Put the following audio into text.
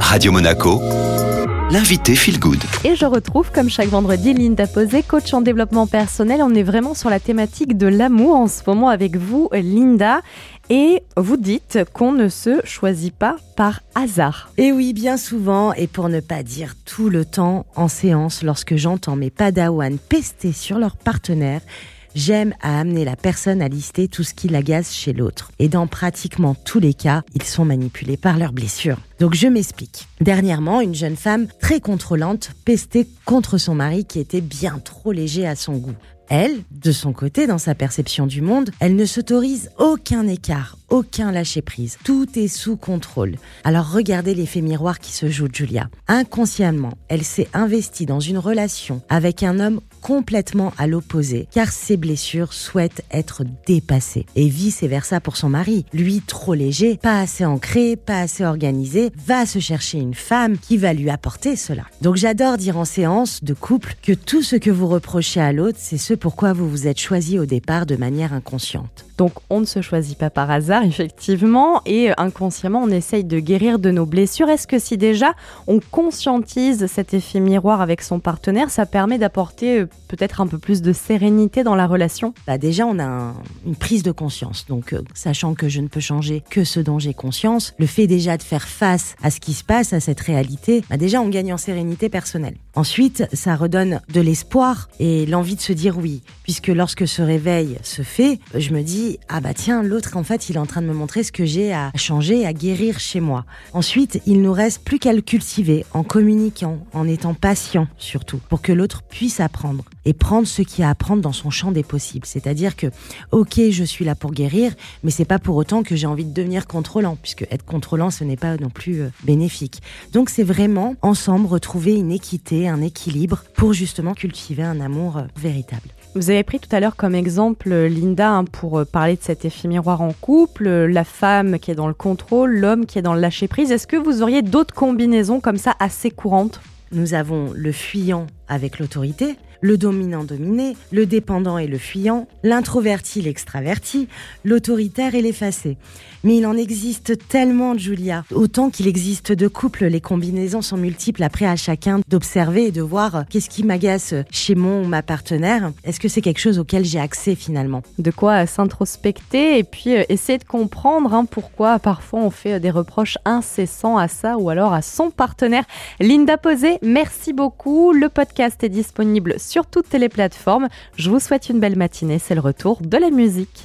Radio Monaco, l'invité Feel Good. Et je retrouve, comme chaque vendredi, Linda Posé, coach en développement personnel. On est vraiment sur la thématique de l'amour en ce moment avec vous, Linda. Et vous dites qu'on ne se choisit pas par hasard. Et oui, bien souvent, et pour ne pas dire tout le temps en séance, lorsque j'entends mes padawans pester sur leur partenaire, J'aime à amener la personne à lister tout ce qui l'agace chez l'autre. Et dans pratiquement tous les cas, ils sont manipulés par leurs blessures. Donc je m'explique. Dernièrement, une jeune femme très contrôlante pestait contre son mari qui était bien trop léger à son goût. Elle, de son côté, dans sa perception du monde, elle ne s'autorise aucun écart, aucun lâcher-prise. Tout est sous contrôle. Alors regardez l'effet miroir qui se joue de Julia. Inconsciemment, elle s'est investie dans une relation avec un homme complètement à l'opposé, car ses blessures souhaitent être dépassées. Et vice-versa pour son mari. Lui, trop léger, pas assez ancré, pas assez organisé, va se chercher une femme qui va lui apporter cela. Donc j'adore dire en séance de couple que tout ce que vous reprochez à l'autre, c'est ce pourquoi vous vous êtes choisi au départ de manière inconsciente. Donc on ne se choisit pas par hasard, effectivement, et inconsciemment on essaye de guérir de nos blessures. Est-ce que si déjà on conscientise cet effet miroir avec son partenaire, ça permet d'apporter euh, peut-être un peu plus de sérénité dans la relation? Bah Déjà on a une prise de conscience, donc euh, sachant que je ne peux changer que ce dont j'ai conscience, le fait déjà de faire face à ce qui se passe, à cette réalité, bah déjà on gagne en sérénité personnelle. Ensuite, ça redonne de l'espoir et l'envie de se dire oui, puisque lorsque ce réveil se fait, je me dis ah bah tiens l'autre en fait il est en train de me montrer ce que j'ai à changer, à guérir chez moi. Ensuite il nous reste plus qu'à le cultiver en communiquant, en étant patient surtout pour que l'autre puisse apprendre et prendre ce qu'il y a à apprendre dans son champ des possibles. C'est-à-dire que ok je suis là pour guérir mais c'est pas pour autant que j'ai envie de devenir contrôlant puisque être contrôlant ce n'est pas non plus euh, bénéfique. Donc c'est vraiment ensemble retrouver une équité, un équilibre pour justement cultiver un amour euh, véritable. Vous avez pris tout à l'heure comme exemple Linda hein, pour euh, parler de cet effet miroir en couple, la femme qui est dans le contrôle, l'homme qui est dans le lâcher prise. Est-ce que vous auriez d'autres combinaisons comme ça assez courantes? Nous avons le fuyant avec l'autorité, le dominant-dominé, le dépendant et le fuyant, l'introverti, l'extraverti, l'autoritaire et l'effacé. Mais il en existe tellement, Julia. Autant qu'il existe de couples, les combinaisons sont multiples. Après, à chacun d'observer et de voir qu'est-ce qui m'agace chez mon ou ma partenaire. Est-ce que c'est quelque chose auquel j'ai accès finalement? De quoi s'introspecter et puis euh, essayer de comprendre hein, pourquoi parfois on fait des reproches incessants à ça ou alors à son partenaire. Linda Posé, merci beaucoup. Le podcast est disponible sur toutes les plateformes. Je vous souhaite une belle matinée, c'est le retour de la musique.